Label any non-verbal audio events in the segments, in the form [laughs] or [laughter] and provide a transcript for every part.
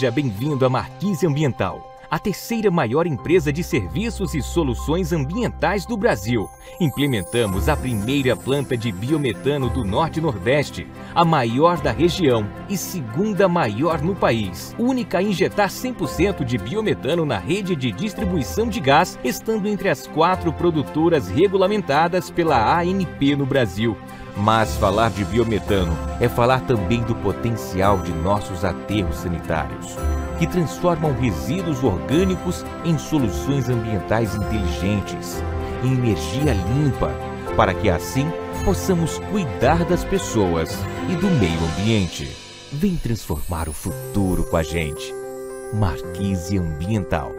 Seja bem-vindo à Marquise Ambiental a terceira maior empresa de serviços e soluções ambientais do Brasil. Implementamos a primeira planta de biometano do Norte e Nordeste, a maior da região e segunda maior no país. Única a injetar 100% de biometano na rede de distribuição de gás, estando entre as quatro produtoras regulamentadas pela ANP no Brasil. Mas falar de biometano é falar também do potencial de nossos aterros sanitários, que transformam resíduos orgânicos em soluções ambientais inteligentes, em energia limpa, para que assim possamos cuidar das pessoas e do meio ambiente. Vem transformar o futuro com a gente. Marquise Ambiental.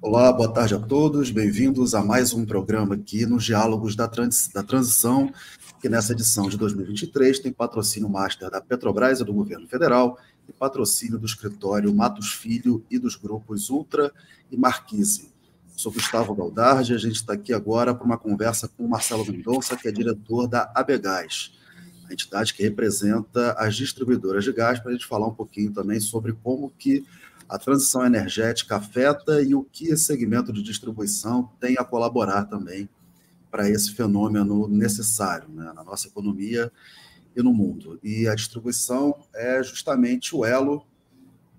Olá, boa tarde a todos, bem-vindos a mais um programa aqui nos Diálogos da, Trans da Transição, que nessa edição de 2023 tem patrocínio master da Petrobras e do Governo Federal e patrocínio do escritório Matos Filho e dos grupos Ultra e Marquise. Sou Gustavo Galdardi a gente está aqui agora para uma conversa com o Marcelo Mendonça, que é diretor da ABGás, a entidade que representa as distribuidoras de gás, para a gente falar um pouquinho também sobre como que a transição energética afeta e o que esse segmento de distribuição tem a colaborar também para esse fenômeno necessário né, na nossa economia e no mundo. E a distribuição é justamente o elo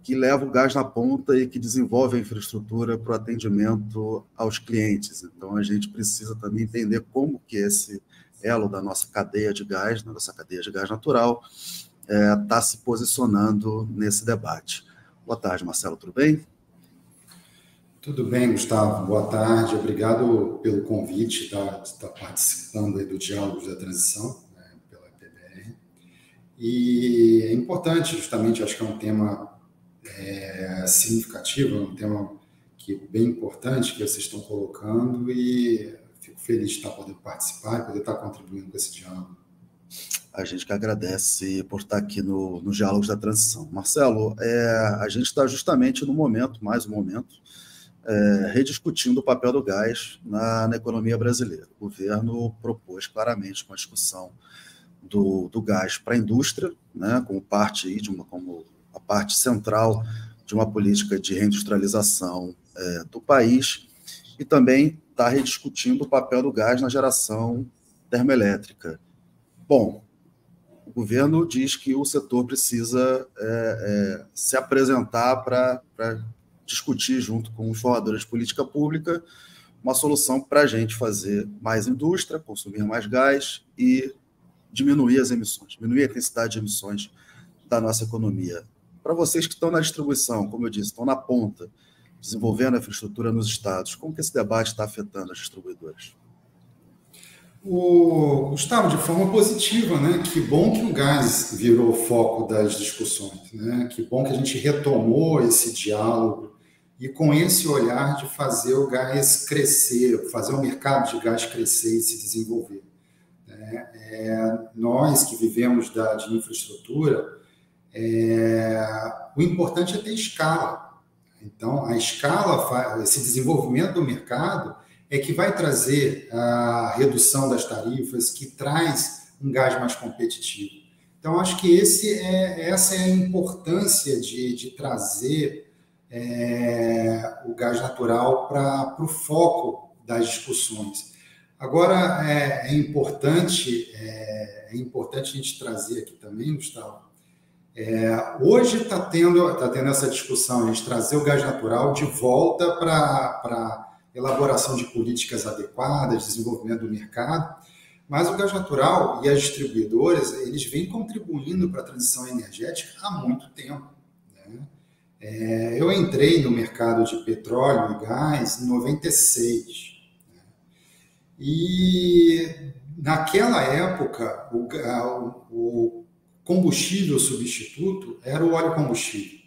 que leva o gás na ponta e que desenvolve a infraestrutura para o atendimento aos clientes. Então, a gente precisa também entender como que esse elo da nossa cadeia de gás, da nossa cadeia de gás natural, está é, tá se posicionando nesse debate. Boa tarde, Marcelo, tudo bem? Tudo bem, Gustavo. Boa tarde. Obrigado pelo convite de estar participando do Diálogos da Transição. E é importante, justamente, acho que é um tema é, significativo, é um tema que é bem importante que vocês estão colocando e fico feliz de estar podendo participar e poder estar contribuindo com esse diálogo. A gente que agradece por estar aqui no, no Diálogos da Transição. Marcelo, é, a gente está justamente no momento, mais um momento, é, rediscutindo o papel do gás na, na, economia brasileira. O governo propôs claramente uma discussão do, do gás para a indústria, né, como parte de uma, como a parte central de uma política de reindustrialização é, do país, e também está rediscutindo o papel do gás na geração termoelétrica. Bom, o governo diz que o setor precisa é, é, se apresentar para discutir, junto com os formadores de política pública, uma solução para a gente fazer mais indústria, consumir mais gás e diminuir as emissões, diminuir a intensidade de emissões da nossa economia. Para vocês que estão na distribuição, como eu disse, estão na ponta, desenvolvendo a infraestrutura nos estados, como que esse debate está afetando as distribuidoras? O Gustavo, de forma positiva, né? Que bom que o gás virou o foco das discussões, né? Que bom que a gente retomou esse diálogo e com esse olhar de fazer o gás crescer, fazer o mercado de gás crescer e se desenvolver. É, nós que vivemos da, de infraestrutura, é, o importante é ter escala. Então, a escala, esse desenvolvimento do mercado é que vai trazer a redução das tarifas, que traz um gás mais competitivo. Então, acho que esse é, essa é a importância de, de trazer é, o gás natural para o foco das discussões. Agora, é, é importante, é, é, importante a gente trazer aqui também, Gustavo, é, hoje está tendo, tá tendo essa discussão, a gente trazer o gás natural de volta para elaboração de políticas adequadas, desenvolvimento do mercado, mas o gás natural e as distribuidoras, eles vêm contribuindo para a transição energética há muito tempo. Né? É, eu entrei no mercado de petróleo e gás em 96. E naquela época, o, o combustível substituto era o óleo combustível.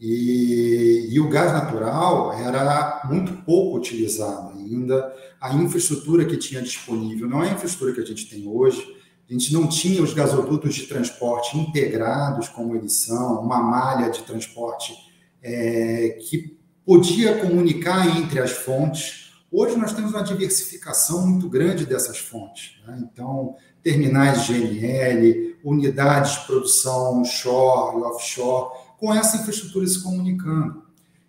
E, e, o gás natural era muito pouco utilizado ainda. A infraestrutura que tinha disponível não é a infraestrutura que a gente tem hoje. A gente não tinha os gasodutos de transporte integrados como eles são, uma malha de transporte é, que podia comunicar entre as fontes Hoje nós temos uma diversificação muito grande dessas fontes. Né? Então, terminais GNL, unidades de produção onshore e offshore, com essa infraestrutura se comunicando.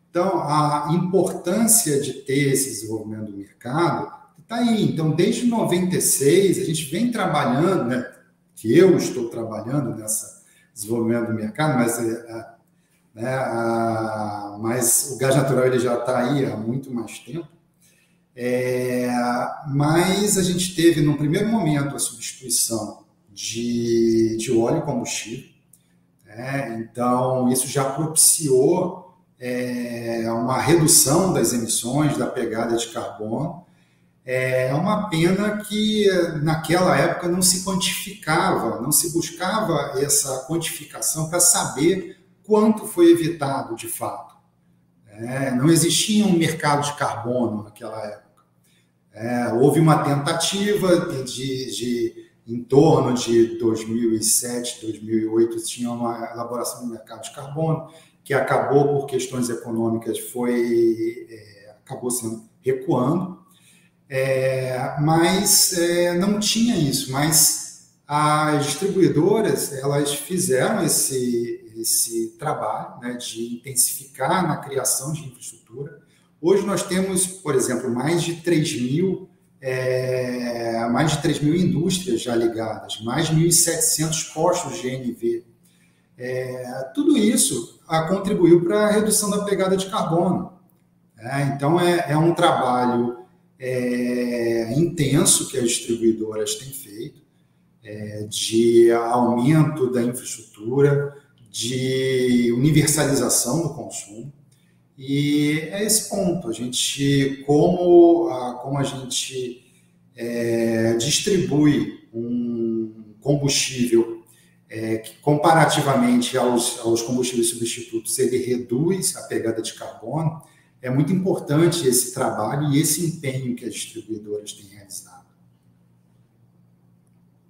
Então, a importância de ter esse desenvolvimento do mercado está aí. Então, desde 96, a gente vem trabalhando, né, que eu estou trabalhando nessa desenvolvimento do mercado, mas, é, é, né, a, mas o gás natural ele já está aí há muito mais tempo. É, mas a gente teve, num primeiro momento, a substituição de, de óleo combustível. Né? Então, isso já propiciou é, uma redução das emissões, da pegada de carbono. É uma pena que naquela época não se quantificava, não se buscava essa quantificação para saber quanto foi evitado de fato. É, não existia um mercado de carbono naquela época. É, houve uma tentativa de, de, em torno de 2007, 2008, tinha uma elaboração do mercado de carbono que acabou por questões econômicas foi é, acabou sendo recuando, é, mas é, não tinha isso. Mas as distribuidoras elas fizeram esse esse trabalho né, de intensificar na criação de infraestrutura. Hoje nós temos, por exemplo, mais de 3 mil, é, mais de 3 mil indústrias já ligadas, mais de 1.700 postos de GNV. É, tudo isso a, contribuiu para a redução da pegada de carbono. É, então, é, é, um trabalho é, intenso que as distribuidoras têm feito, é, de aumento da infraestrutura, de universalização do consumo. E é esse ponto, a gente, como a, como a gente é, distribui um combustível é, que, comparativamente aos, aos combustíveis substitutos, ele reduz a pegada de carbono, é muito importante esse trabalho e esse empenho que as distribuidoras têm realizado.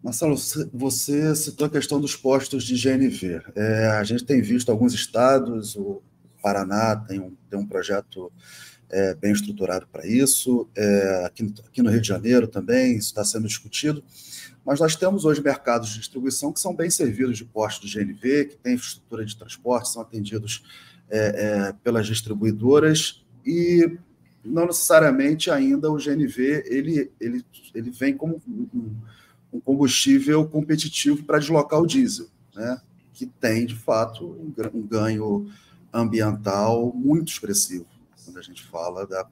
Marcelo, você citou a questão dos postos de GNV. É, a gente tem visto alguns estados, o Paraná tem um, tem um projeto é, bem estruturado para isso, é, aqui, aqui, no Rio de Janeiro também isso está sendo discutido, mas nós temos hoje mercados de distribuição que são bem servidos de postos de GNV, que têm infraestrutura de transporte, são atendidos é, é, pelas distribuidoras e não necessariamente ainda o GNV ele, ele, ele vem como um, um combustível competitivo para deslocar o diesel, né? que tem, de fato, um ganho ambiental muito expressivo, quando a gente fala da,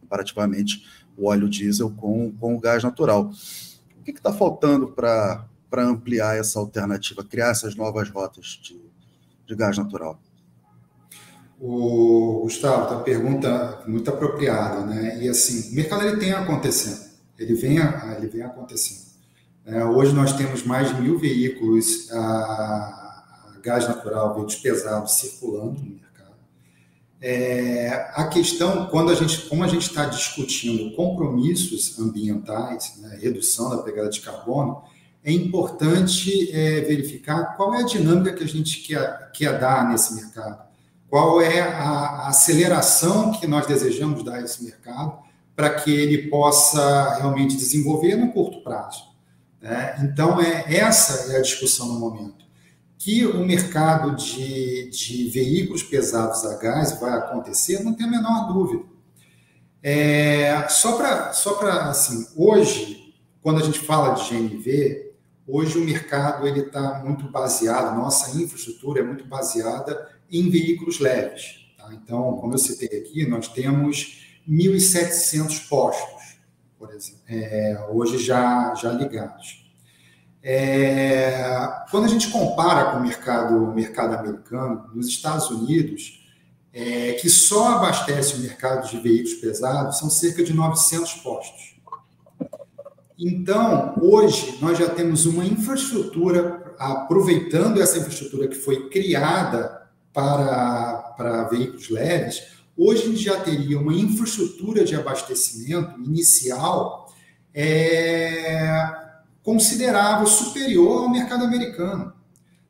comparativamente o óleo diesel com, com o gás natural. O que está faltando para ampliar essa alternativa, criar essas novas rotas de, de gás natural? O Gustavo, a pergunta muito apropriada, né? E assim, o mercado ele tem acontecendo, ele vem, ele vem acontecendo. É, hoje nós temos mais de mil veículos a, a gás natural, veículos pesados circulando no mercado. É, a questão, quando a gente, como a gente está discutindo compromissos ambientais, né, redução da pegada de carbono, é importante é, verificar qual é a dinâmica que a gente quer, quer dar nesse mercado, qual é a, a aceleração que nós desejamos dar a esse mercado para que ele possa realmente desenvolver no curto prazo. Né? Então, é, essa é a discussão no momento. Que o mercado de, de veículos pesados a gás vai acontecer, não tem a menor dúvida. É, só para, só assim, hoje, quando a gente fala de GNV, hoje o mercado ele está muito baseado, nossa infraestrutura é muito baseada em veículos leves. Tá? Então, como eu citei aqui, nós temos 1.700 postos por exemplo, é, hoje já, já ligados. É, quando a gente compara com o mercado, mercado americano, nos Estados Unidos, é, que só abastece o mercado de veículos pesados, são cerca de 900 postos. Então, hoje, nós já temos uma infraestrutura, aproveitando essa infraestrutura que foi criada para, para veículos leves, Hoje a gente já teria uma infraestrutura de abastecimento inicial é, considerável, superior ao mercado americano.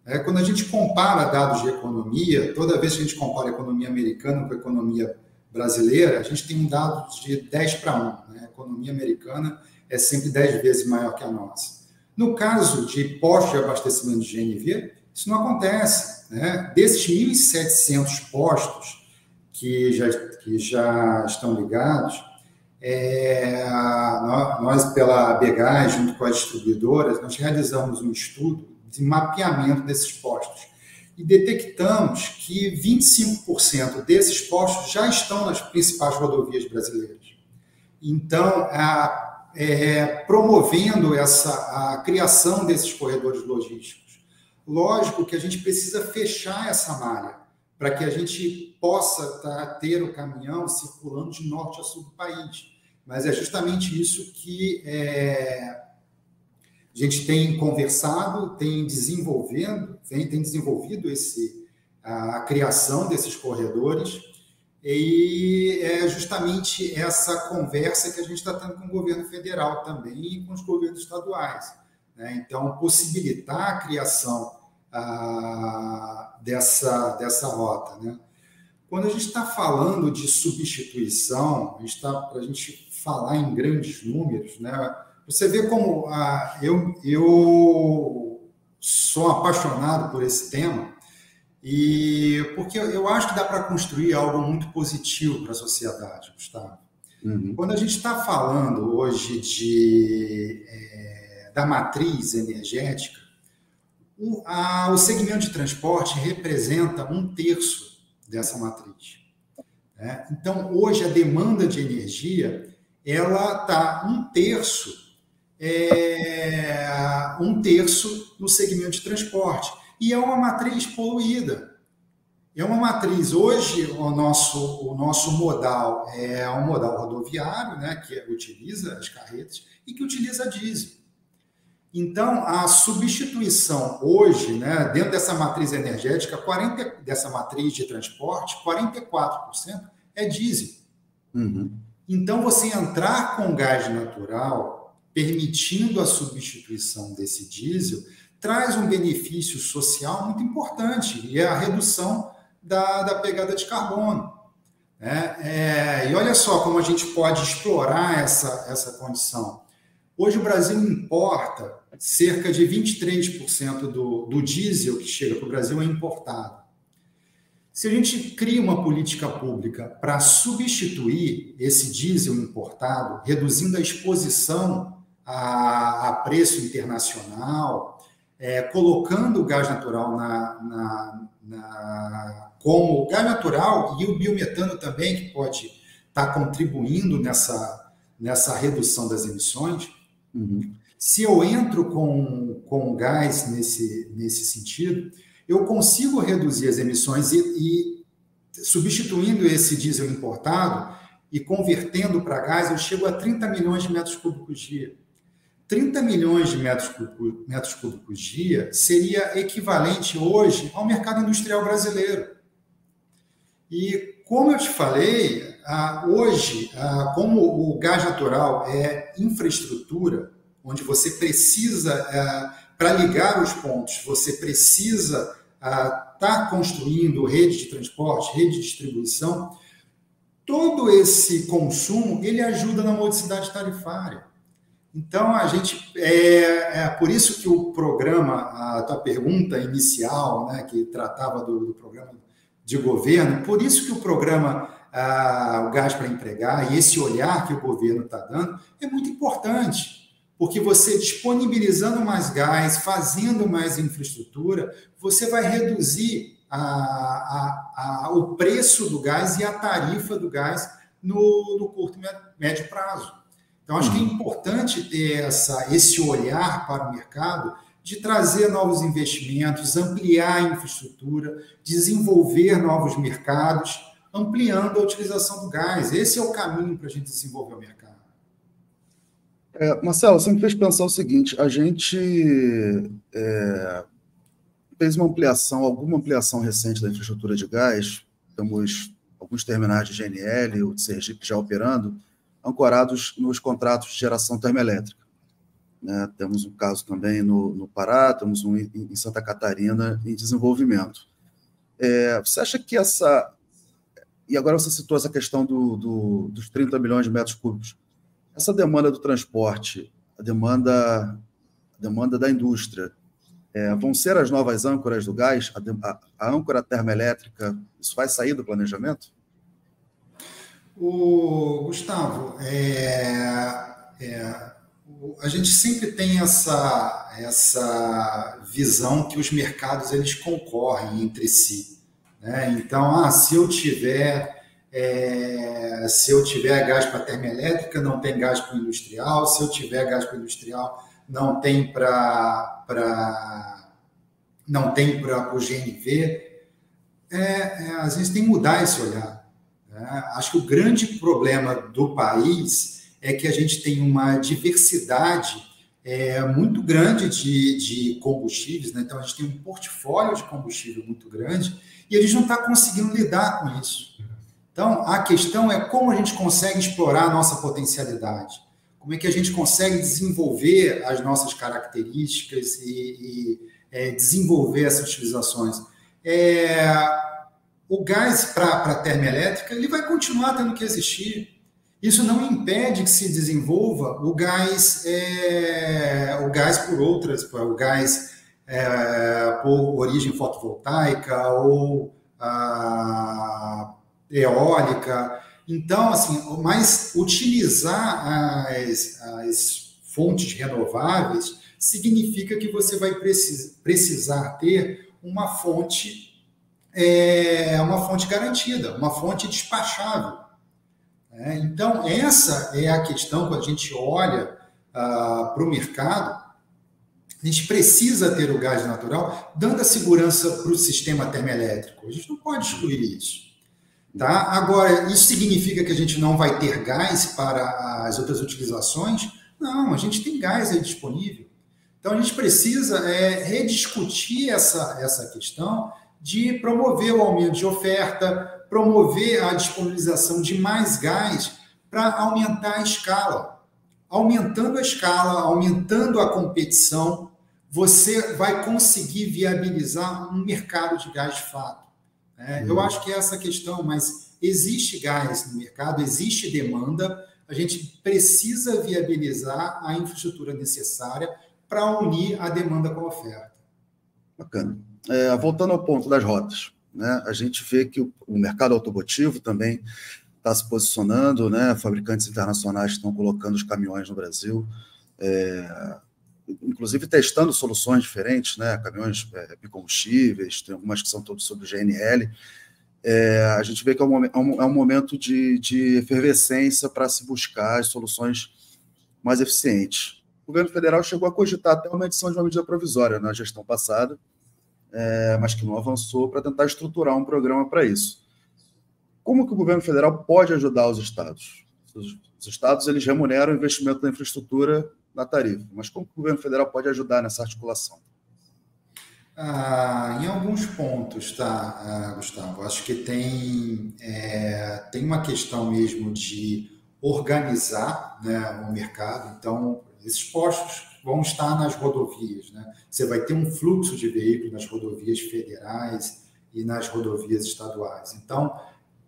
É, quando a gente compara dados de economia, toda vez que a gente compara a economia americana com a economia brasileira, a gente tem um dado de 10 para 1. Né? A economia americana é sempre 10 vezes maior que a nossa. No caso de postos de abastecimento de GNV, isso não acontece. Né? Desses 1.700 postos que já, que já estão ligados, é, nós, pela BGAS, junto com as distribuidoras, nós realizamos um estudo de mapeamento desses postos e detectamos que 25% desses postos já estão nas principais rodovias brasileiras. Então, a, é, promovendo essa, a criação desses corredores logísticos. Lógico que a gente precisa fechar essa malha para que a gente possa tá, ter o caminhão circulando de norte a sul do país. Mas é justamente isso que é, a gente tem conversado, tem desenvolvendo, tem, tem desenvolvido esse, a, a criação desses corredores, e é justamente essa conversa que a gente está tendo com o governo federal também e com os governos estaduais. Né? Então, possibilitar a criação a, dessa, dessa rota. Né? Quando a gente está falando de substituição, a para a gente falar em grandes números, né? Você vê como ah, eu, eu sou apaixonado por esse tema e porque eu acho que dá para construir algo muito positivo para a sociedade, Gustavo. Uhum. Quando a gente está falando hoje de, é, da matriz energética, o, a, o segmento de transporte representa um terço dessa matriz. Né? Então, hoje, a demanda de energia ela está um terço é, um terço no segmento de transporte. E é uma matriz poluída. É uma matriz. Hoje, o nosso, o nosso modal é um modal rodoviário, né, que utiliza as carretas e que utiliza diesel. Então, a substituição hoje, né, dentro dessa matriz energética, 40, dessa matriz de transporte, 44% é diesel. Uhum. Então, você entrar com gás natural permitindo a substituição desse diesel, traz um benefício social muito importante, e é a redução da, da pegada de carbono. Né? É, e olha só como a gente pode explorar essa, essa condição. Hoje o Brasil importa cerca de 23% do, do diesel que chega para o Brasil é importado. Se a gente cria uma política pública para substituir esse diesel importado, reduzindo a exposição a, a preço internacional, é, colocando o gás natural na, na, na, como o gás natural e o biometano também, que pode estar tá contribuindo nessa, nessa redução das emissões. Uhum. Se eu entro com, com gás nesse, nesse sentido, eu consigo reduzir as emissões e, e substituindo esse diesel importado e convertendo para gás, eu chego a 30 milhões de metros cúbicos dia. 30 milhões de metros cúbicos, metros cúbicos dia seria equivalente hoje ao mercado industrial brasileiro. E como eu te falei, hoje, como o gás natural é infraestrutura, onde você precisa, é, para ligar os pontos, você precisa estar tá construindo rede de transporte, rede de distribuição, todo esse consumo ele ajuda na modicidade tarifária. Então, a gente. É, é, por isso que o programa, a tua pergunta inicial, né, que tratava do, do programa de governo, por isso que o programa o Gás para Empregar e esse olhar que o governo está dando é muito importante. Porque você disponibilizando mais gás, fazendo mais infraestrutura, você vai reduzir a, a, a, o preço do gás e a tarifa do gás no, no curto e médio prazo. Então, acho que é uhum. importante ter essa, esse olhar para o mercado de trazer novos investimentos, ampliar a infraestrutura, desenvolver novos mercados, ampliando a utilização do gás. Esse é o caminho para a gente desenvolver o mercado. É, Marcelo, você me fez pensar o seguinte: a gente é, fez uma ampliação, alguma ampliação recente da infraestrutura de gás, temos alguns terminais de GNL, o de Sergipe já operando, ancorados nos contratos de geração termoelétrica. Né? Temos um caso também no, no Pará, temos um em, em Santa Catarina em desenvolvimento. É, você acha que essa, e agora você citou essa questão do, do, dos 30 milhões de metros cúbicos. Essa demanda do transporte, a demanda, a demanda da indústria, é, vão ser as novas âncoras do gás? A, a, a âncora termoelétrica, isso vai sair do planejamento? O Gustavo, é, é, a gente sempre tem essa, essa visão que os mercados eles concorrem entre si. Né? Então, ah, se eu tiver é, se eu tiver gás para termoelétrica, não tem gás para industrial. Se eu tiver gás para industrial, não tem para não tem para o GNV. É, é, às vezes tem que mudar esse olhar. Né? Acho que o grande problema do país é que a gente tem uma diversidade é, muito grande de, de combustíveis, né? então a gente tem um portfólio de combustível muito grande e a gente não está conseguindo lidar com isso. Então, a questão é como a gente consegue explorar a nossa potencialidade, como é que a gente consegue desenvolver as nossas características e, e é, desenvolver essas utilizações. É, o gás para a termoelétrica ele vai continuar tendo que existir. Isso não impede que se desenvolva o gás, é, o gás por outras, o gás é, por origem fotovoltaica ou a eólica. Então, assim, mas utilizar as, as fontes renováveis significa que você vai precisar ter uma fonte é, uma fonte garantida, uma fonte despachável. É, então, essa é a questão quando a gente olha ah, para o mercado. A gente precisa ter o gás natural, dando a segurança para o sistema termoelétrico. A gente não pode excluir isso. Tá? Agora, isso significa que a gente não vai ter gás para as outras utilizações? Não, a gente tem gás aí disponível. Então, a gente precisa é, rediscutir essa, essa questão de promover o aumento de oferta, promover a disponibilização de mais gás para aumentar a escala. Aumentando a escala, aumentando a competição, você vai conseguir viabilizar um mercado de gás de fato. É, uhum. Eu acho que é essa questão, mas existe gás no mercado, existe demanda, a gente precisa viabilizar a infraestrutura necessária para unir a demanda com a oferta. Bacana. É, voltando ao ponto das rotas, né, a gente vê que o, mercado automotivo também está se posicionando, né, fabricantes internacionais estão colocando os caminhões no Brasil, é, inclusive testando soluções diferentes, né, caminhões é, bicombustíveis, tem algumas que são todos sobre GNL. É, a gente vê que é um, é um, é um momento de, de efervescência para se buscar as soluções mais eficientes. O governo federal chegou a cogitar até uma edição de uma medida provisória na gestão passada, é, mas que não avançou para tentar estruturar um programa para isso. Como que o governo federal pode ajudar os estados? Os estados eles remuneram o investimento na infraestrutura na tarifa, mas como que o governo federal pode ajudar nessa articulação? Ah, em alguns pontos, tá, ah, Gustavo? Acho que tem, é, tem uma questão mesmo de organizar né, o mercado. Então, esses postos vão estar nas rodovias. Né? Você vai ter um fluxo de veículos nas rodovias federais e nas rodovias estaduais. Então,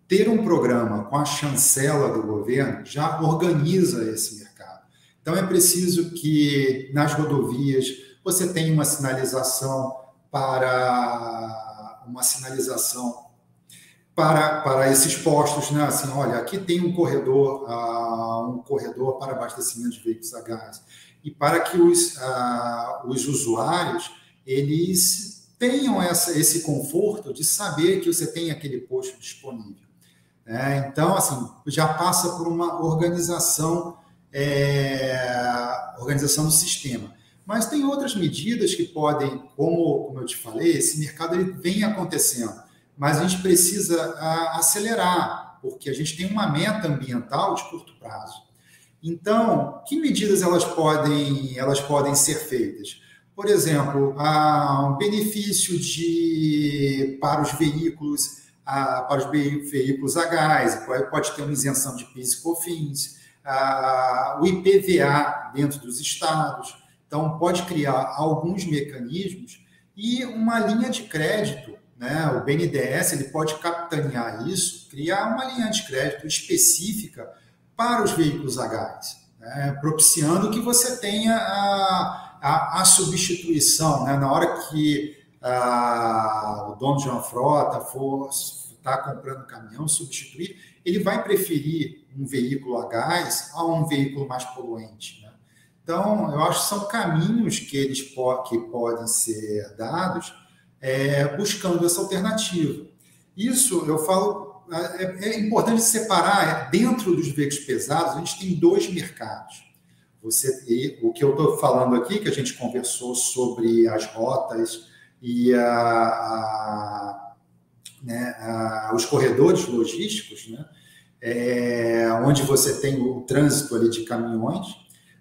ter um programa com a chancela do governo já organiza esse mercado. Então, é preciso que nas rodovias você tenha uma sinalização para uma sinalização para, para esses postos, né? Assim, olha, aqui tem um corredor, uh, um corredor para abastecimento de veículos a gás e para que os, uh, os usuários eles tenham essa, esse conforto de saber que você tem aquele posto disponível. É, então, assim, já passa por uma organização, é, organização do sistema. Mas tem outras medidas que podem, como, como eu te falei, esse mercado ele vem acontecendo, mas a gente precisa a, ah, acelerar, porque a gente tem uma meta ambiental de curto prazo. Então, que medidas elas podem, elas podem ser feitas? Por exemplo, um benefício de, para os veículos a, para os veículos a gás, pode ter uma isenção de PIS e COFINS, o IPVA dentro dos estados. Então, pode criar alguns mecanismos e uma linha de crédito né, o BNDES ele pode capitanear isso, criar uma linha de crédito específica para os veículos a gás, né, propiciando que você tenha a, a, a substituição, né, na hora que a, o dono de uma frota for estar tá comprando caminhão, substituir, ele vai preferir um veículo a gás a um veículo mais poluente. Né? Então, eu acho que são caminhos que eles po que podem ser dados é, buscando essa alternativa. Isso eu falo, é, é importante separar é, dentro dos veículos pesados, a gente tem dois mercados. Você, o que eu estou falando aqui, que a gente conversou sobre as rotas e a, a, né, a, os corredores logísticos, né, é, onde você tem o trânsito ali de caminhões,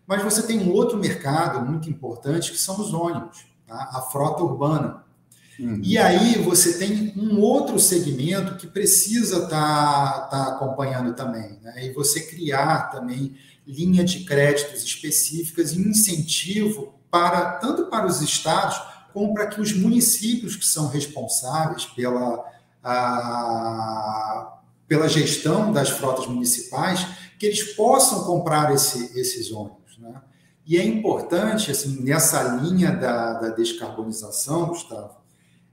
mas você tem um outro mercado muito importante que são os ônibus, tá? a frota urbana. Uhum. E aí você tem um outro segmento que precisa estar tá, tá acompanhando também, né? e você criar também linha de créditos específicas e incentivo para tanto para os estados como para que os municípios que são responsáveis pela, a, pela gestão das frotas municipais, que eles possam comprar esse, esses ônibus. Né? E é importante, assim, nessa linha da, da descarbonização, Gustavo,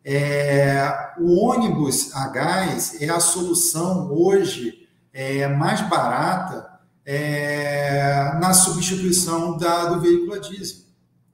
é, o ônibus a gás é a solução hoje é, mais barata é, na substituição da, do veículo a diesel.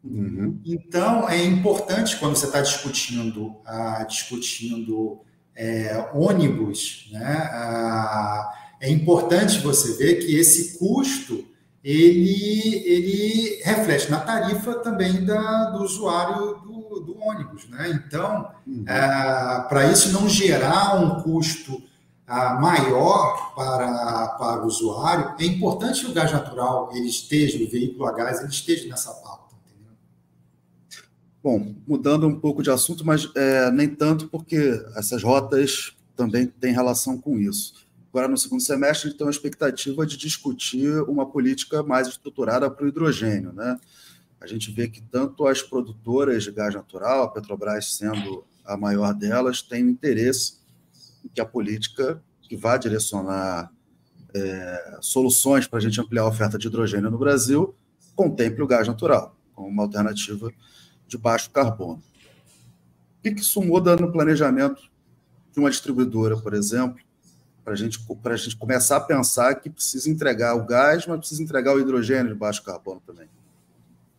Uhum. Então, é importante quando você está discutindo, ah, discutindo é, ônibus, né, ah, é importante você ver que esse custo ele, ele reflete na tarifa também da, do usuário do, do ônibus. Né? Então, uhum. ah, para isso não gerar um custo ah, maior para, para o usuário, é importante que o gás natural ele esteja, o veículo a gás, ele esteja nessa pauta. Bom, mudando um pouco de assunto, mas é, nem tanto, porque essas rotas também têm relação com isso. Agora, no segundo semestre, a gente tem expectativa de discutir uma política mais estruturada para o hidrogênio. Né? A gente vê que tanto as produtoras de gás natural, a Petrobras sendo a maior delas, tem interesse em que a política que vá direcionar é, soluções para a gente ampliar a oferta de hidrogênio no Brasil contemple o gás natural como uma alternativa de baixo carbono. O que isso muda no planejamento de uma distribuidora, por exemplo, para gente, a gente começar a pensar que precisa entregar o gás, mas precisa entregar o hidrogênio de baixo carbono também?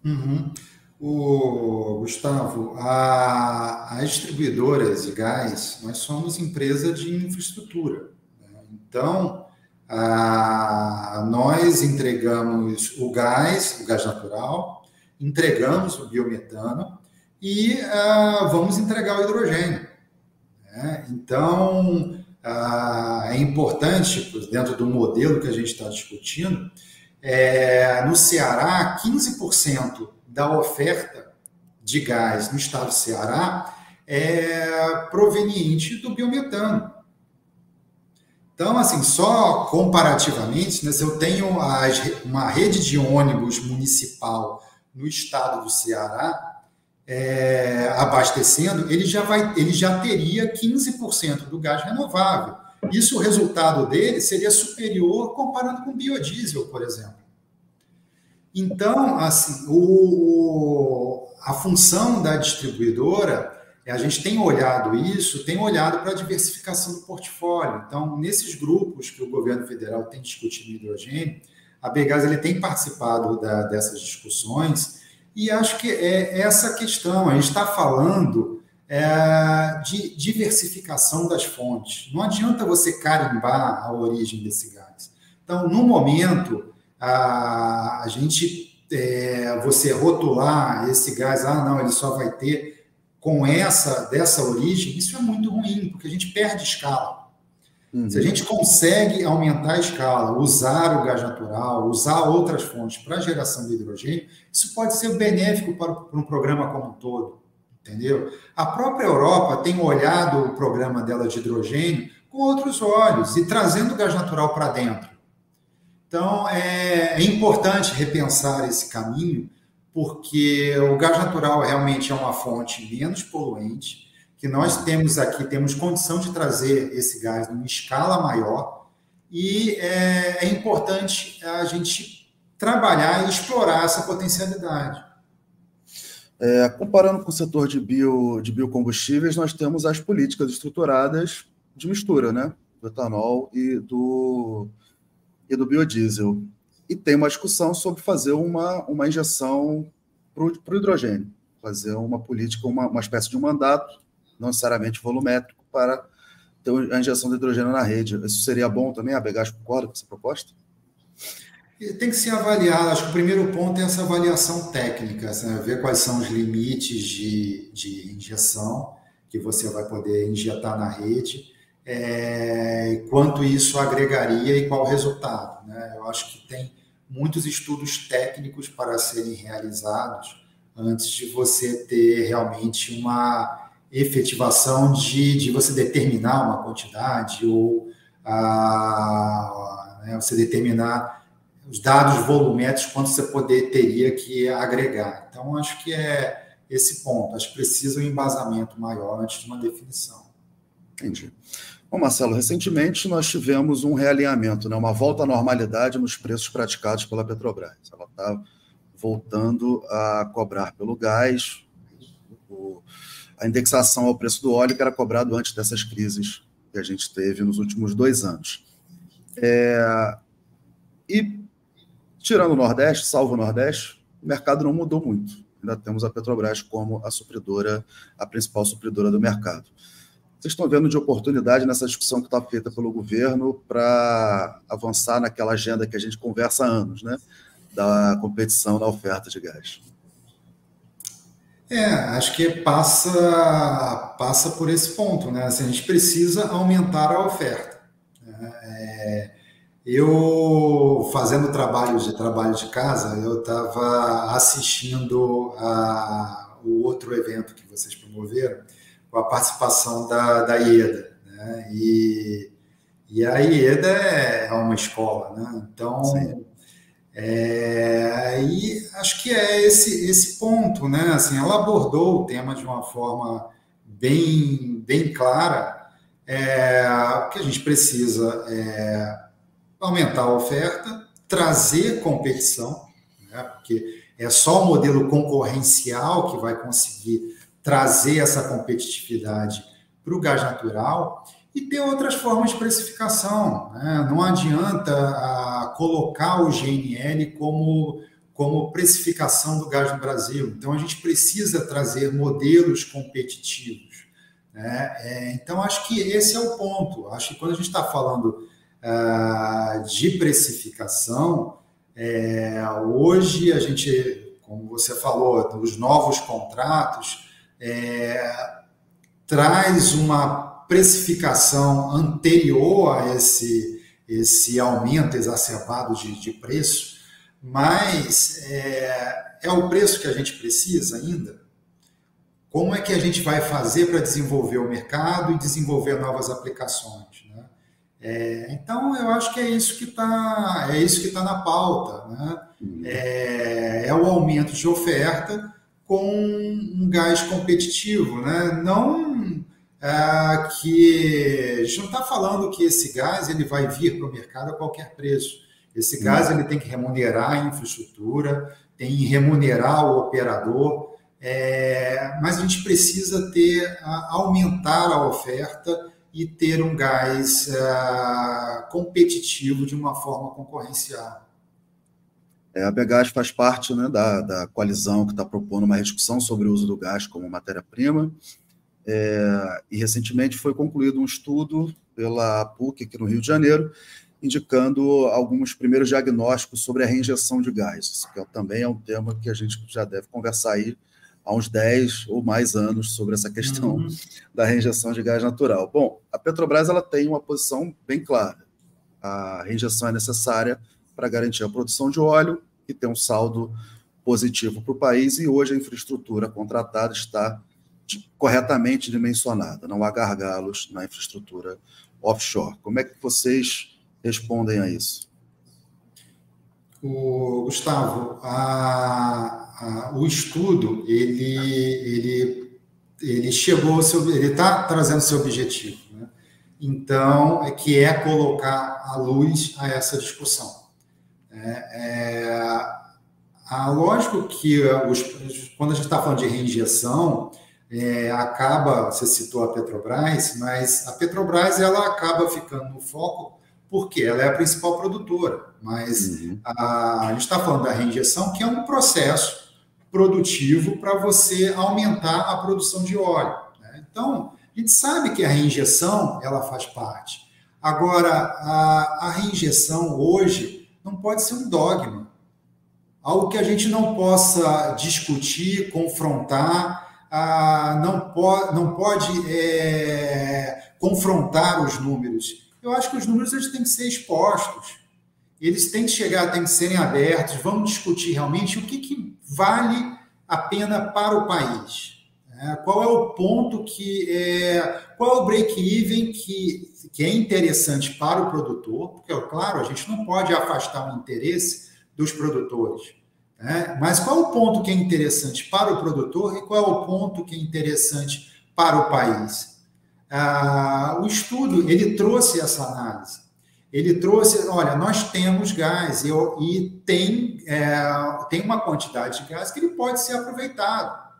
Uhum. O Gustavo, a, as distribuidoras de gás, nós somos empresa de infraestrutura. Né? Então, a, nós entregamos o gás, o gás natural, entregamos o biometano e uh, vamos entregar o hidrogênio. Né? Então, uh, é importante, dentro do modelo que a gente está discutindo, é, no Ceará, 15% da oferta de gás no estado do Ceará é proveniente do biometano. Então, assim, só comparativamente, né, se eu tenho as, uma rede de ônibus municipal no estado do Ceará, é, abastecendo, ele já, vai, ele já teria 15% do gás renovável. Isso, o resultado dele seria superior comparando com biodiesel, por exemplo. Então, assim, o, a função da distribuidora, a gente tem olhado isso, tem olhado para a diversificação do portfólio. Então, nesses grupos que o governo federal tem discutido hidrogênio, a Begas ele tem participado da, dessas discussões e acho que é essa questão. A gente está falando é, de diversificação das fontes. Não adianta você carimbar a origem desse gás. Então, no momento, a, a gente é, você rotular esse gás, ah, não, ele só vai ter com essa dessa origem, isso é muito ruim, porque a gente perde escala. Uhum. Se a gente consegue aumentar a escala, usar o gás natural, usar outras fontes para geração de hidrogênio, isso pode ser benéfico para, para um programa como um todo, entendeu? A própria Europa tem olhado o programa dela de hidrogênio com outros olhos e trazendo o gás natural para dentro. Então, é, é importante repensar esse caminho, porque o gás natural realmente é uma fonte menos poluente, que nós temos aqui, temos condição de trazer esse gás numa escala maior e é, é importante a gente trabalhar e explorar essa potencialidade. É, comparando com o setor de, bio, de biocombustíveis, nós temos as políticas estruturadas de mistura, né? Do etanol e do, e do biodiesel. E tem uma discussão sobre fazer uma, uma injeção para o hidrogênio, fazer uma política, uma, uma espécie de um mandato, não necessariamente volumétrico, para ter a injeção de hidrogênio na rede. Isso seria bom também? A Begas concorda com essa proposta? Tem que ser avaliado. Acho que o primeiro ponto é essa avaliação técnica, né? ver quais são os limites de, de injeção que você vai poder injetar na rede, é, quanto isso agregaria e qual o resultado. Né? Eu acho que tem muitos estudos técnicos para serem realizados antes de você ter realmente uma efetivação de, de você determinar uma quantidade ou a, né, você determinar os dados volumétricos, quanto você poder, teria que agregar. Então, acho que é esse ponto. Acho que precisa um embasamento maior antes de uma definição. Entendi. Bom, Marcelo, recentemente nós tivemos um realinhamento, né, uma volta à normalidade nos preços praticados pela Petrobras. Ela está voltando a cobrar pelo gás o, a indexação ao preço do óleo que era cobrado antes dessas crises que a gente teve nos últimos dois anos. É, e Tirando o Nordeste, salvo o Nordeste, o mercado não mudou muito. Ainda temos a Petrobras como a supridora, a principal supridora do mercado. Vocês estão vendo de oportunidade nessa discussão que está feita pelo governo para avançar naquela agenda que a gente conversa há anos, né? Da competição na oferta de gás. É, acho que passa, passa por esse ponto, né? Assim, a gente precisa aumentar a oferta. Né? É, eu, fazendo trabalho de trabalho de casa, eu estava assistindo a, o outro evento que vocês promoveram, com a participação da, da IEDA. Né? E, e a IEDA é uma escola, né? Então, é, e acho que é esse, esse ponto, né? Assim, ela abordou o tema de uma forma bem, bem clara, é, que a gente precisa é, aumentar a oferta, trazer competição, né? porque é só o modelo concorrencial que vai conseguir trazer essa competitividade para o gás natural e ter outras formas de precificação. Né? Não adianta ah, colocar o GNL como, como precificação do gás no Brasil. Então, a gente precisa trazer modelos competitivos. Né? É, então, acho que esse é o ponto. Acho que quando a gente está falando ah, de precificação, é, hoje a gente, como você falou, os novos contratos é, traz uma precificação anterior a esse, esse aumento exacerbado de, de preço, mas é, é o preço que a gente precisa ainda. Como é que a gente vai fazer para desenvolver o mercado e desenvolver novas aplicações? É, então, eu acho que é isso que está é isso que tá na pauta. Né? Uhum. É, é, o aumento de oferta com um gás competitivo. Né? Não é, que a gente não está falando que esse gás ele vai vir para o mercado a qualquer preço. Esse uhum. gás ele tem que remunerar a infraestrutura, tem que remunerar o operador, é, mas a gente precisa ter aumentar a oferta e ter um gás uh, competitivo de uma forma concorrencial. É, a Begás faz parte né, da, da coalizão que está propondo uma discussão sobre o uso do gás como matéria-prima. É, e recentemente foi concluído um estudo pela PUC aqui no Rio de Janeiro, indicando alguns primeiros diagnósticos sobre a reinjeção de gás, que também é um tema que a gente já deve conversar aí há uns 10 ou mais anos sobre essa questão uhum. da reinjeção de gás natural. Bom, a Petrobras ela tem uma posição bem clara. A reinjeção é necessária para garantir a produção de óleo e ter um saldo positivo para o país, e hoje a infraestrutura contratada está corretamente dimensionada, não há gargalos na infraestrutura offshore. Como é que vocês respondem a isso? O Gustavo, a, a, o estudo ele, ele ele chegou, ele está trazendo seu objetivo. Né? Então, é que é colocar a luz a essa discussão. É, é, a, lógico que os, quando a gente está falando de reinjeção, é, acaba, você citou a Petrobras, mas a Petrobras ela acaba ficando no foco porque ela é a principal produtora. Mas uhum. a, a gente está falando da reinjeção, que é um processo produtivo para você aumentar a produção de óleo. Né? Então, a gente sabe que a reinjeção ela faz parte. Agora, a, a reinjeção hoje não pode ser um dogma, algo que a gente não possa discutir, confrontar, ah, não, po não pode é, confrontar os números. Eu acho que os números eles têm que ser expostos, eles têm que chegar, têm que serem abertos. Vamos discutir realmente o que, que vale a pena para o país. Né? Qual é o ponto que é, qual é o break-even que, que é interessante para o produtor? Porque, claro, a gente não pode afastar o interesse dos produtores. Né? Mas qual o ponto que é interessante para o produtor e qual é o ponto que é interessante para o país? Ah, o estudo ele trouxe essa análise. Ele trouxe, olha, nós temos gás e, e tem, é, tem uma quantidade de gás que ele pode ser aproveitado.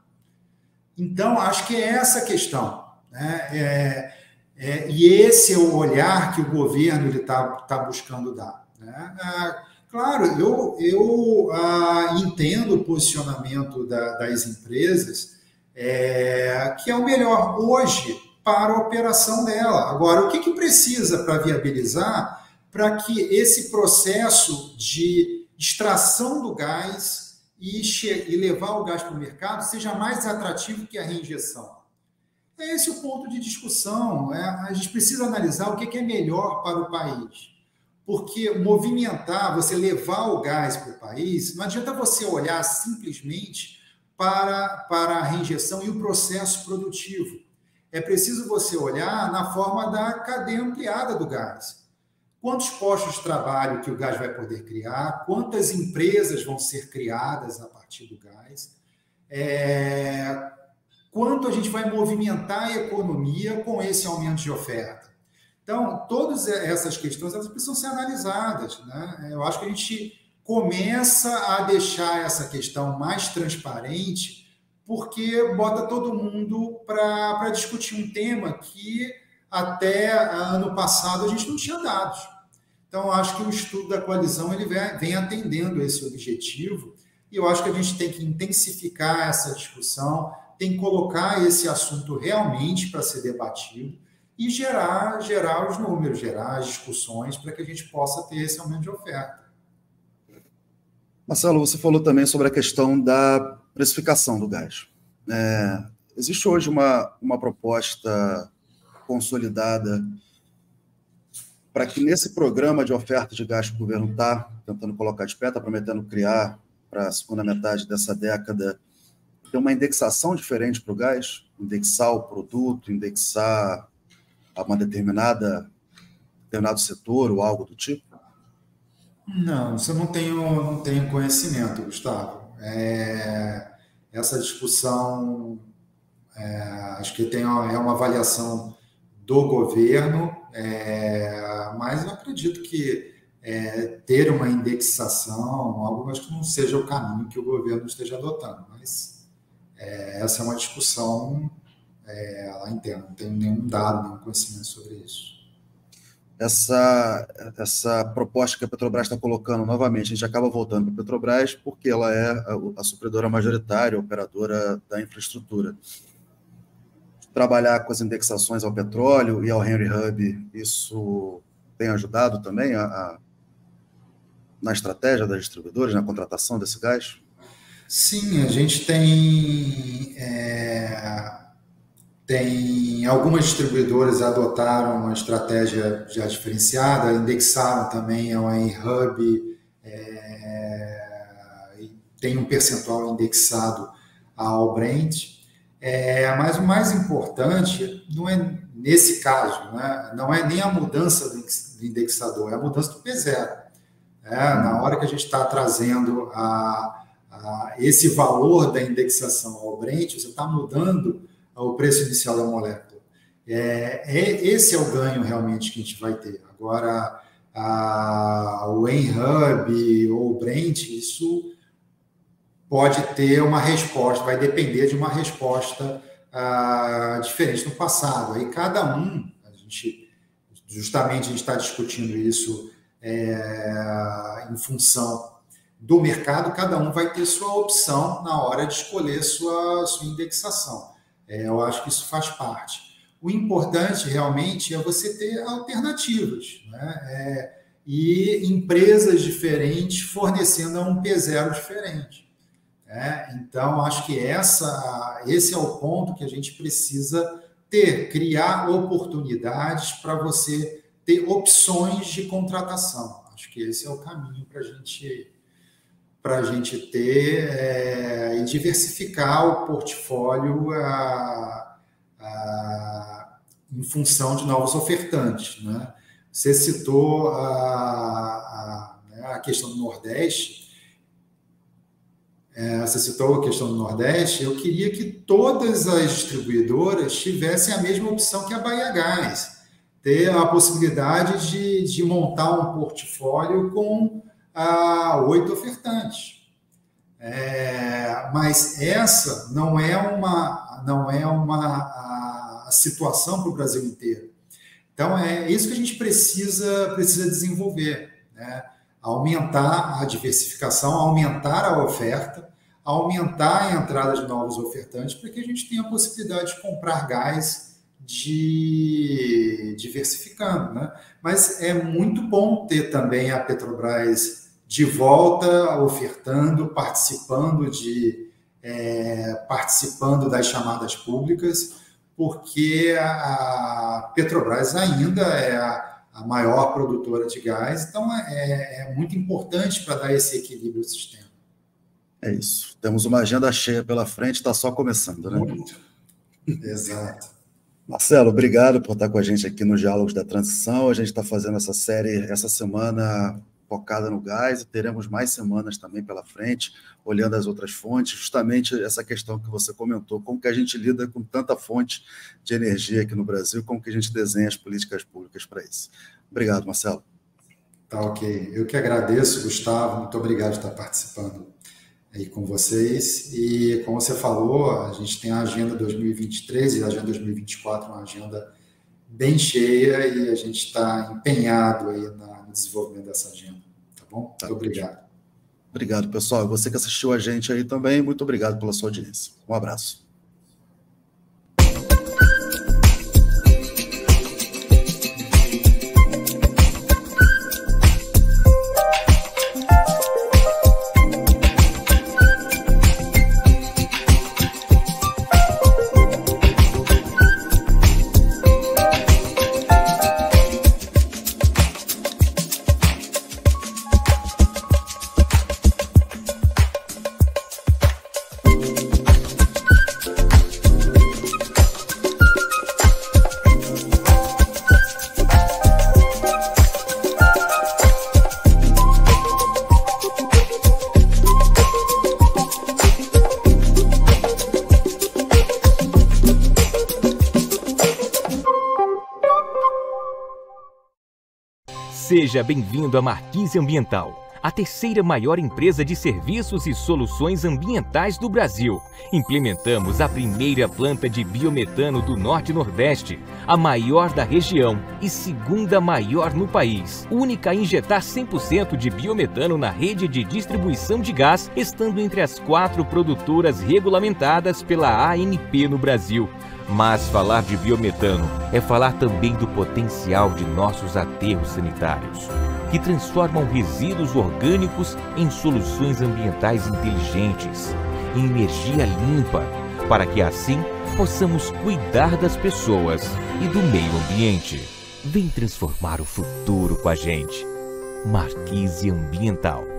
Então, acho que é essa a questão. Né? É, é, e esse é o olhar que o governo está tá buscando dar. Né? Ah, claro, eu, eu ah, entendo o posicionamento da, das empresas, é, que é o melhor hoje para a operação dela. Agora, o que, que precisa para viabilizar para que esse processo de extração do gás e, e levar o gás para o mercado seja mais atrativo que a reinjeção. É esse o ponto de discussão. É? A gente precisa analisar o que é melhor para o país. Porque movimentar, você levar o gás para o país, não adianta você olhar simplesmente para, para a reinjeção e o processo produtivo. É preciso você olhar na forma da cadeia ampliada do gás quantos postos de trabalho que o gás vai poder criar, quantas empresas vão ser criadas a partir do gás, é, quanto a gente vai movimentar a economia com esse aumento de oferta. Então, todas essas questões elas precisam ser analisadas. Né? Eu acho que a gente começa a deixar essa questão mais transparente porque bota todo mundo para discutir um tema que até ano passado a gente não tinha dados. Então, acho que o estudo da coalizão ele vem atendendo esse objetivo e eu acho que a gente tem que intensificar essa discussão, tem que colocar esse assunto realmente para ser debatido e gerar, gerar os números, gerar as discussões para que a gente possa ter esse aumento de oferta. Marcelo, você falou também sobre a questão da precificação do gás. É, existe hoje uma, uma proposta consolidada para que nesse programa de oferta de gás que o governo está tentando colocar de pé, está prometendo criar para a segunda metade dessa década, ter uma indexação diferente para o gás, indexar o produto, indexar a uma determinada determinado setor ou algo do tipo? Não, isso eu não tenho, não tenho conhecimento, Gustavo. É, essa discussão, é, acho que tem, é uma avaliação do governo, é, mas eu acredito que é, ter uma indexação, algo acho que não seja o caminho que o governo esteja adotando, mas é, essa é uma discussão é, lá interna, não tenho nenhum dado, nenhum conhecimento sobre isso. Essa, essa proposta que a Petrobras está colocando novamente, a gente acaba voltando para a Petrobras porque ela é a, a supridora majoritária, a operadora da infraestrutura trabalhar com as indexações ao petróleo e ao Henry Hub, isso tem ajudado também a, a, na estratégia das distribuidoras, na contratação desse gás? Sim, a gente tem, é, tem algumas distribuidoras adotaram uma estratégia já diferenciada, indexaram também ao Henry Hub, é, tem um percentual indexado ao Brent, é, mas o mais importante não é nesse caso, né? não é nem a mudança do indexador, é a mudança do P0. É, na hora que a gente está trazendo a, a, esse valor da indexação ao Brent, você está mudando o preço inicial da molécula. É, é, esse é o ganho realmente que a gente vai ter. Agora, a, o Enhub ou o Brent, isso pode ter uma resposta, vai depender de uma resposta ah, diferente no passado. Aí cada um, a gente, justamente a gente está discutindo isso é, em função do mercado, cada um vai ter sua opção na hora de escolher sua, sua indexação. É, eu acho que isso faz parte. O importante realmente é você ter alternativas né? É, e empresas diferentes fornecendo a um P0 diferente. Né? Então, acho que essa, esse é o ponto que a gente precisa ter, criar oportunidades para você ter opções de contratação. Acho que esse é o caminho para gente, a gente ter é, e diversificar o portfólio. A, a, em função de novos ofertantes. Né? Você citou a, a, né, a questão do Nordeste, é, você citou a questão do Nordeste, eu queria que todas as distribuidoras tivessem a mesma opção que a Bahia Gás, ter a possibilidade de, de montar um portfólio com ah, oito ofertantes. É, mas essa não é uma, não é uma situação para o Brasil inteiro. Então é isso que a gente precisa precisa desenvolver, né? aumentar a diversificação, aumentar a oferta, aumentar a entrada de novos ofertantes para que a gente tenha a possibilidade de comprar gás de diversificando, né? Mas é muito bom ter também a Petrobras de volta ofertando, participando de é, participando das chamadas públicas, porque a Petrobras ainda é a, a maior produtora de gás, então é, é muito importante para dar esse equilíbrio ao sistema. É isso. Temos uma agenda cheia pela frente, está só começando, né? Muito. [laughs] Exato. Marcelo, obrigado por estar com a gente aqui no Diálogos da Transição. A gente está fazendo essa série essa semana focada no gás e teremos mais semanas também pela frente, olhando as outras fontes, justamente essa questão que você comentou, como que a gente lida com tanta fonte de energia aqui no Brasil, como que a gente desenha as políticas públicas para isso. Obrigado, Marcelo. Tá ok. Eu que agradeço, Gustavo, muito obrigado por estar participando aí com vocês. E como você falou, a gente tem a agenda 2023 e a agenda 2024, uma agenda bem cheia e a gente está empenhado aí no desenvolvimento dessa agenda bom? Tá. Muito obrigado. Obrigado, pessoal. Você que assistiu a gente aí também, muito obrigado pela sua audiência. Um abraço. Seja bem-vindo à Marquise Ambiental, a terceira maior empresa de serviços e soluções ambientais do Brasil. Implementamos a primeira planta de biometano do Norte Nordeste, a maior da região e segunda maior no país. Única a injetar 100% de biometano na rede de distribuição de gás, estando entre as quatro produtoras regulamentadas pela ANP no Brasil. Mas falar de biometano é falar também do potencial de nossos aterros sanitários, que transformam resíduos orgânicos em soluções ambientais inteligentes, em energia limpa, para que assim possamos cuidar das pessoas e do meio ambiente. Vem transformar o futuro com a gente. Marquise Ambiental